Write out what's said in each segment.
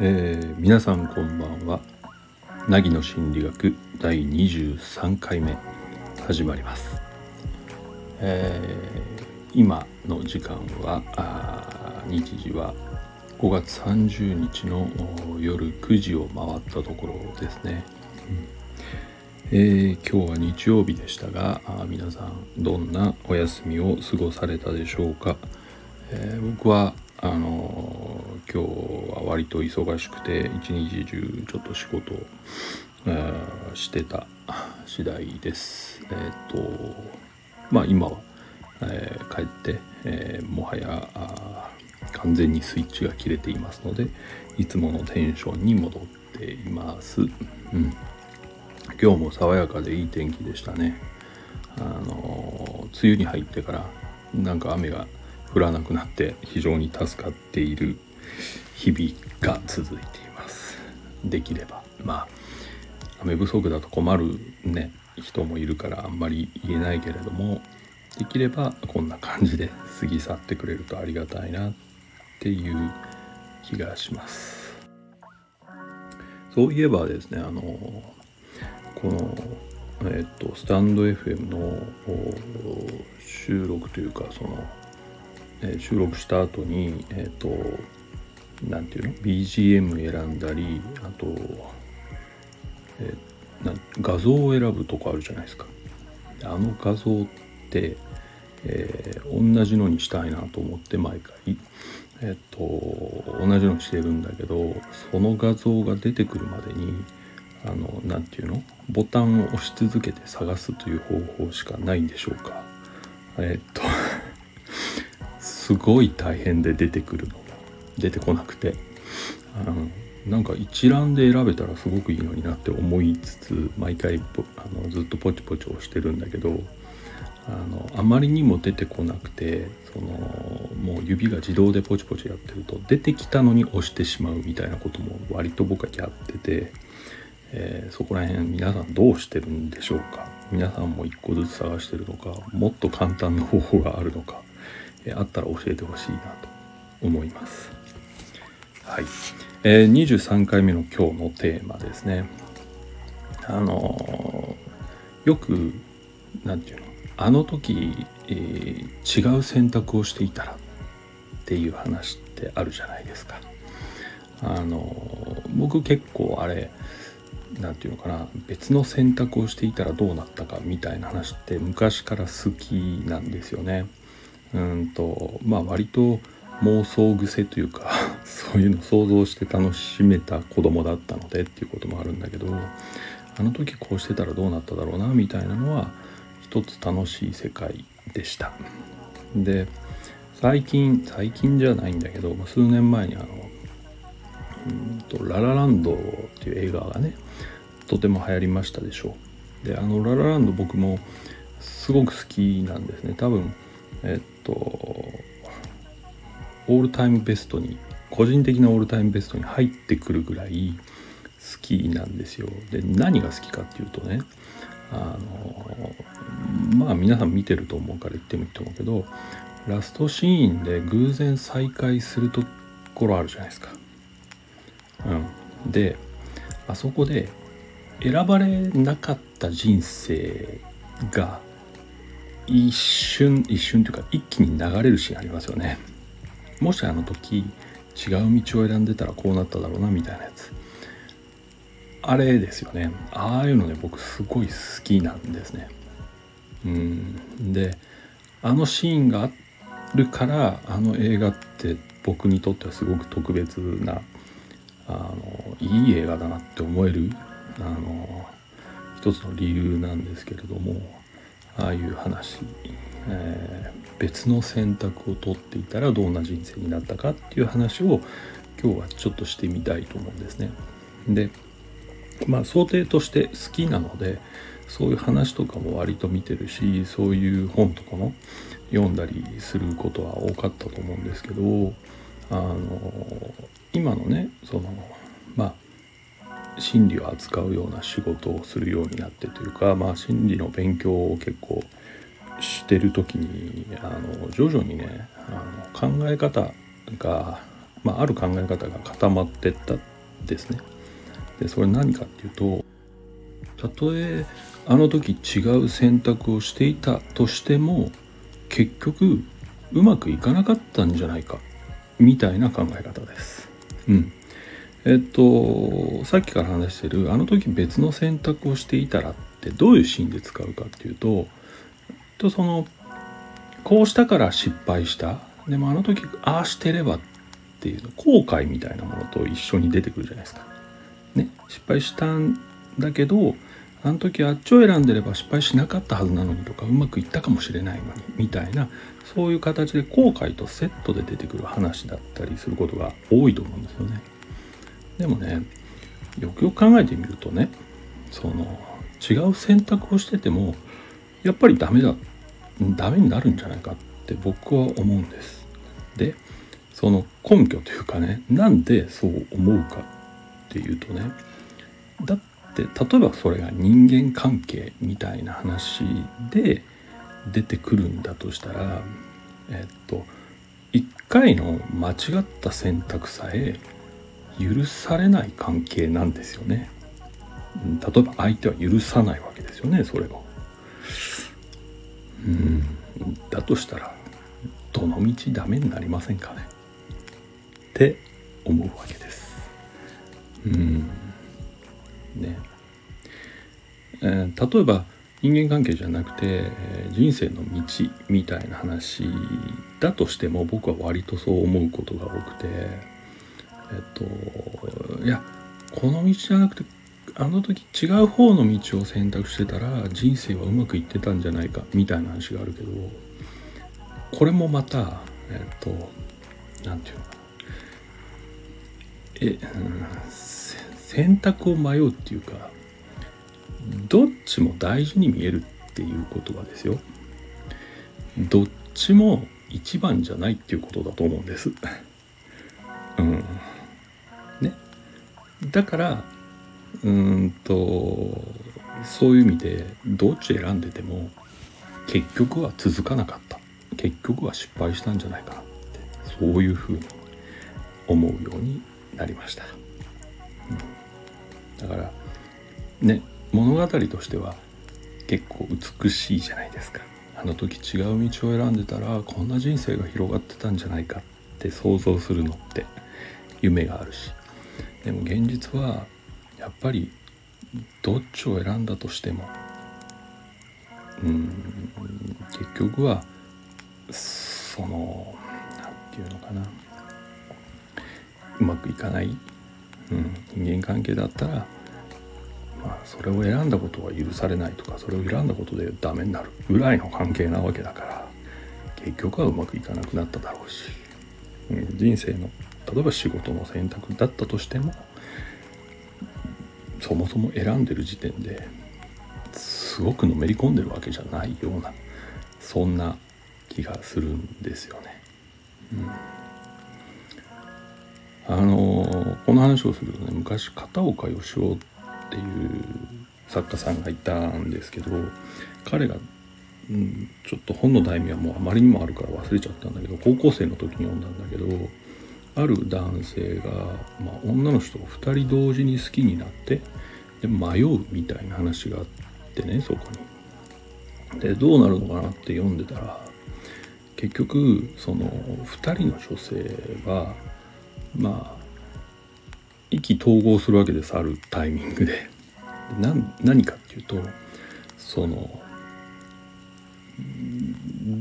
えー、皆さんこんばんは。凪の心理学第23回目始まります、えー、今の時間は日時は5月30日の夜9時を回ったところですね、うん、えー、今日は日曜日でしたが皆さんどんなお休みを過ごされたでしょうか、え僕はあの今日は割と忙しくて一日中ちょっと仕事を、えー、してた次第です。えっ、ー、とまあ今は、えー、帰って、えもはや完全にスイッチが切れていますのでいつものテンションに戻っています。うん、今日も爽やかでいい天気でしたね。あの梅雨に入ってからなんか雨が降らなくなって非常に助かっている日々が続いていますできればまあ雨不足だと困るね人もいるからあんまり言えないけれどもできればこんな感じで過ぎ去ってくれるとありがたいなっていう気がしますそういえばですねあのこのえっとスタンド FM の収録というかそのえ収録した後にえっ、ー、と何て言うの？BGM 選んだりあと、えー、な画像を選ぶとこあるじゃないですか。あの画像って、えー、同じのにしたいなと思って毎回えっ、と同じのにしてるんだけどその画像が出てくるまでにあの何て言うの？ボタンを押し続けて探すという方法しかないんでしょうか？えっ、とすごい大変で出てくるの出てこなくて。あのなんか一覧で選べたらすごくいいのになって思いつつ毎回あのずっとポチポチ押してるんだけどあのあまりにも出てこなくてそのもう指が自動でポチポチやってると出てきたのに押してしまうみたいなことも割と僕はやってて、えー、そこら辺皆さんどうしてるんでしょうか？皆さんも一個ずつ探してるのか？もっと簡単な方法があるのか？えあったら教えてほしいなと思います。はい、えー、23回目の今日のテーマですね。あのー、よく何て言うの？あの時、えー、違う選択をしていたらっていう話ってあるじゃないですか。あの僕結構あれ何て言うのかな別の選択をしていたらどうなったかみたいな話って昔から好きなんですよね。うんとまあ割と妄想癖というか そういうの想像して楽しめた子供だったのでっていうこともあるんだけどあの時こうしてたらどうなっただろうなみたいなのは一つ楽しい世界でした。で最近最近じゃないんだけど数年前にあのうんとララランドっていう映画がねとても流行りましたでしょう。であのララランド僕もすごく好きなんですね多分えっとオールタイムベストに個人的なオールタイムベストに入ってくるぐらい好きなんですよ。で何が好きかっていうとねあのまあ皆さん見てると思うから言ってもいいと思うけどラストシーンで偶然再会するところあるじゃないですか。うん、であそこで選ばれなかった人生が一瞬一瞬というか一気に流れるシーンありますよね。もしあの時違う道を選んでたらこうなっただろうなみたいなやつ。あれですよね。ああいうのね僕すごい好きなんですね。うん。であのシーンがあるからあの映画って僕にとってはすごく特別なあのいい映画だなって思えるあの一つの理由なんですけれどもああいう話、えー、別の選択を取っていたらどんな人生になったかっていう話を今日はちょっとしてみたいと思うんですね。でまあ想定として好きなのでそういう話とかも割と見てるしそういう本とかも読んだりすることは多かったと思うんですけどあの今のねそのまあ心理を扱うような仕事をするようになってというか、まあ、心理の勉強を結構してる時にあの徐々にねあの考え方が、まあ、ある考え方が固まってったですね。でそれ何かっていうとたとえあの時違う選択をしていたとしても結局うまくいかなかったんじゃないかみたいな考え方です。うん。えっとさっきから話してるあの時別の選択をしていたらってどういうシーンで使うかっていうととそのこうしたから失敗したでもあの時ああしてればっていう後悔みたいなものと一緒に出てくるじゃないですか。ね失敗したんだけどあの時あっちを選んでれば失敗しなかったはずなのにとかうまくいったかもしれないのにみたいなそういう形で後悔とセットで出てくる話だったりすることが多いと思うんですよね。でもねよくよく考えてみるとねその違う選択をしててもやっぱりダメだダメになるんじゃないかって僕は思うんです。でその根拠というかねなんでそう思うかっていうとねだって例えばそれが人間関係みたいな話で出てくるんだとしたらえっと一回の間違った選択さえ許されない関係なんですよね。例えば相手は許さないわけですよねそれを。うんだとしたらどの道ダメになりませんかねって思うわけです。うんねえー、例えば人間関係じゃなくて、人生の道みたいな話だとしても僕は割とそう思うことが多くてえっといやこの道じゃなくてあの時違う方の道を選択してたら人生はうまくいってたんじゃないかみたいな話があるけどこれもまたえっと何て言うの？え、うん、選択を迷うっていうかどっちも大事に見えるっていうことはですよどっちも一番じゃないっていうことだと思うんです。うん。ね。だからうんとそういう意味でどっち選んでても結局は続かなかった結局は失敗したんじゃないかなってそういうふうに思うようになりました、うん、だからね物語としては結構美しいじゃないですか。あの時違う道を選んでたらこんな人生が広がってたんじゃないかって想像するのって夢があるし。でも現実はやっぱりどっちを選んだとしてもうん結局はその何て言うのかな。うまくいかない、うん、人間関係だったらまあ、それを選んだことは許されないとかそれを選んだことでダメになるぐらいの関係なわけだから結局はうまくいかなくなっただろうし、うん、人生の例えば仕事の選択だったとしてもそもそも選んでる時点ですごくのめり込んでるわけじゃないようなそんな気がするんですよね。うん、あのこの話をするとね昔片岡義雄っていう作家さんがいたんですけど彼が、うん、ちょっと本の題名はもうあまりにもあるから忘れちゃったんだけど高校生の時に読んだんだけどある男性が、まあ、女の人を2人同時に好きになってで迷うみたいな話があってねそこに。でどうなるのかなって読んでたら結局その2人の女性はまあ意気投合するわけですあるタイミングで。何かっていうとその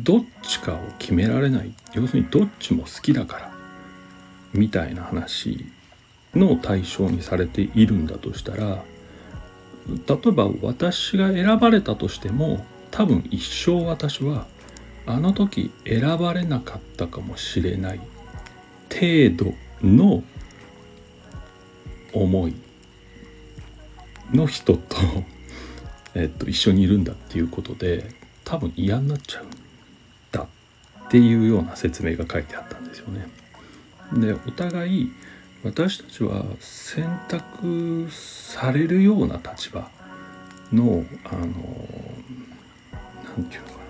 どっちかを決められない要するにどっちも好きだからみたいな話の対象にされているんだとしたら例えば私が選ばれたとしても多分一生私はあの時選ばれなかったかもしれない程度の思いの人と えっと、一緒にいるんだっていうことで多分嫌になっちゃうんだっていうような説明が書いてあったんですよね。でお互い私たちは選択されるような立場のあの何て言うのかな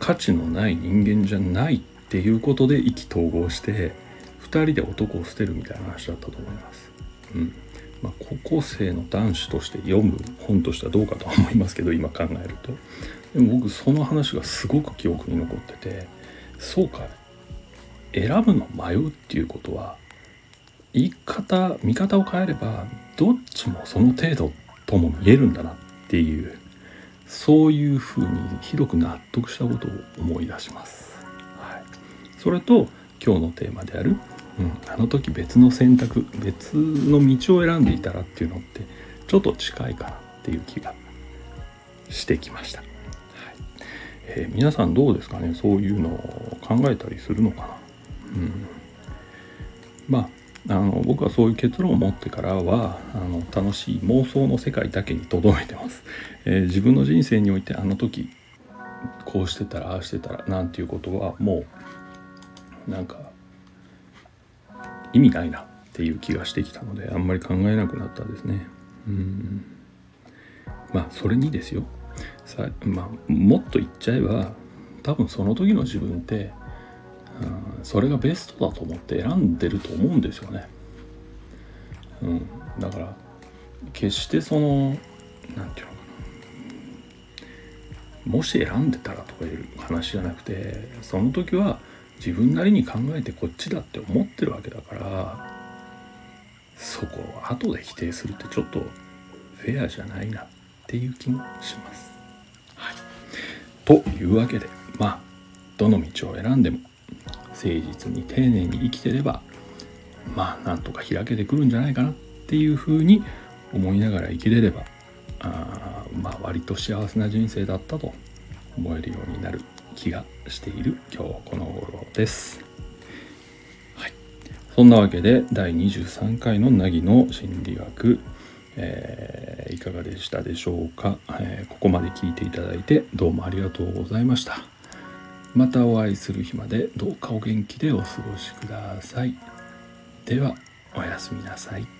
価値のない人間じゃないっていうことで意気投合して2人で男を捨てるみたいな話だったと思います。うんまあ、高校生の男子として読む本としてはどうかと思いますけど今考えるとでも僕その話がすごく記憶に残っててそうか選ぶの迷うっていうことは言い方見方を変えればどっちもその程度とも見えるんだなっていうそういうふうに広く納得したことを思い出します。はい、それと今日のテーマである、うん、あの時別の選択別の道を選んでいたらっていうのってちょっと近いかなっていう気がしてきました。はい。えー、皆さんどうですかね？そういうのを考えたりするのかな、うん、まああの僕はそういう結論を持ってからはあの楽しい妄想の世界だけにとどめてます、えー、自分の人生においてあの時こうしてたらああしてたらなんていうことはもうなんか意味ないなっていう気がしてきたのであんまり考えなくなったですね。うん。まあそれにですよ。さ、まあ、もっと言っちゃえば多分その時の自分ってうん、それがベストだと思って選んでると思うんですよね。うん、だから決してその何て言うのかな。もし選んでたらとかいう話じゃなくてその時は自分なりに考えてこっちだって思ってるわけだからそこを後で否定するってちょっとフェアじゃないなっていう気もします。はい、というわけでまあどの道を選んでも誠実に丁寧に生きてればまあなんとか開けてくるんじゃないかなっていうふうに思いながら生きれればあまあ割と幸せな人生だったと思えるようになる気がしている今日この頃です。はい、そんなわけで第23回の凪の心理学、えー、いかがでしたでしょうか、えー、ここまで聞いていただいてどうもありがとうございました。またお会いする日までどうかお元気でお過ごしください。ではおやすみなさい。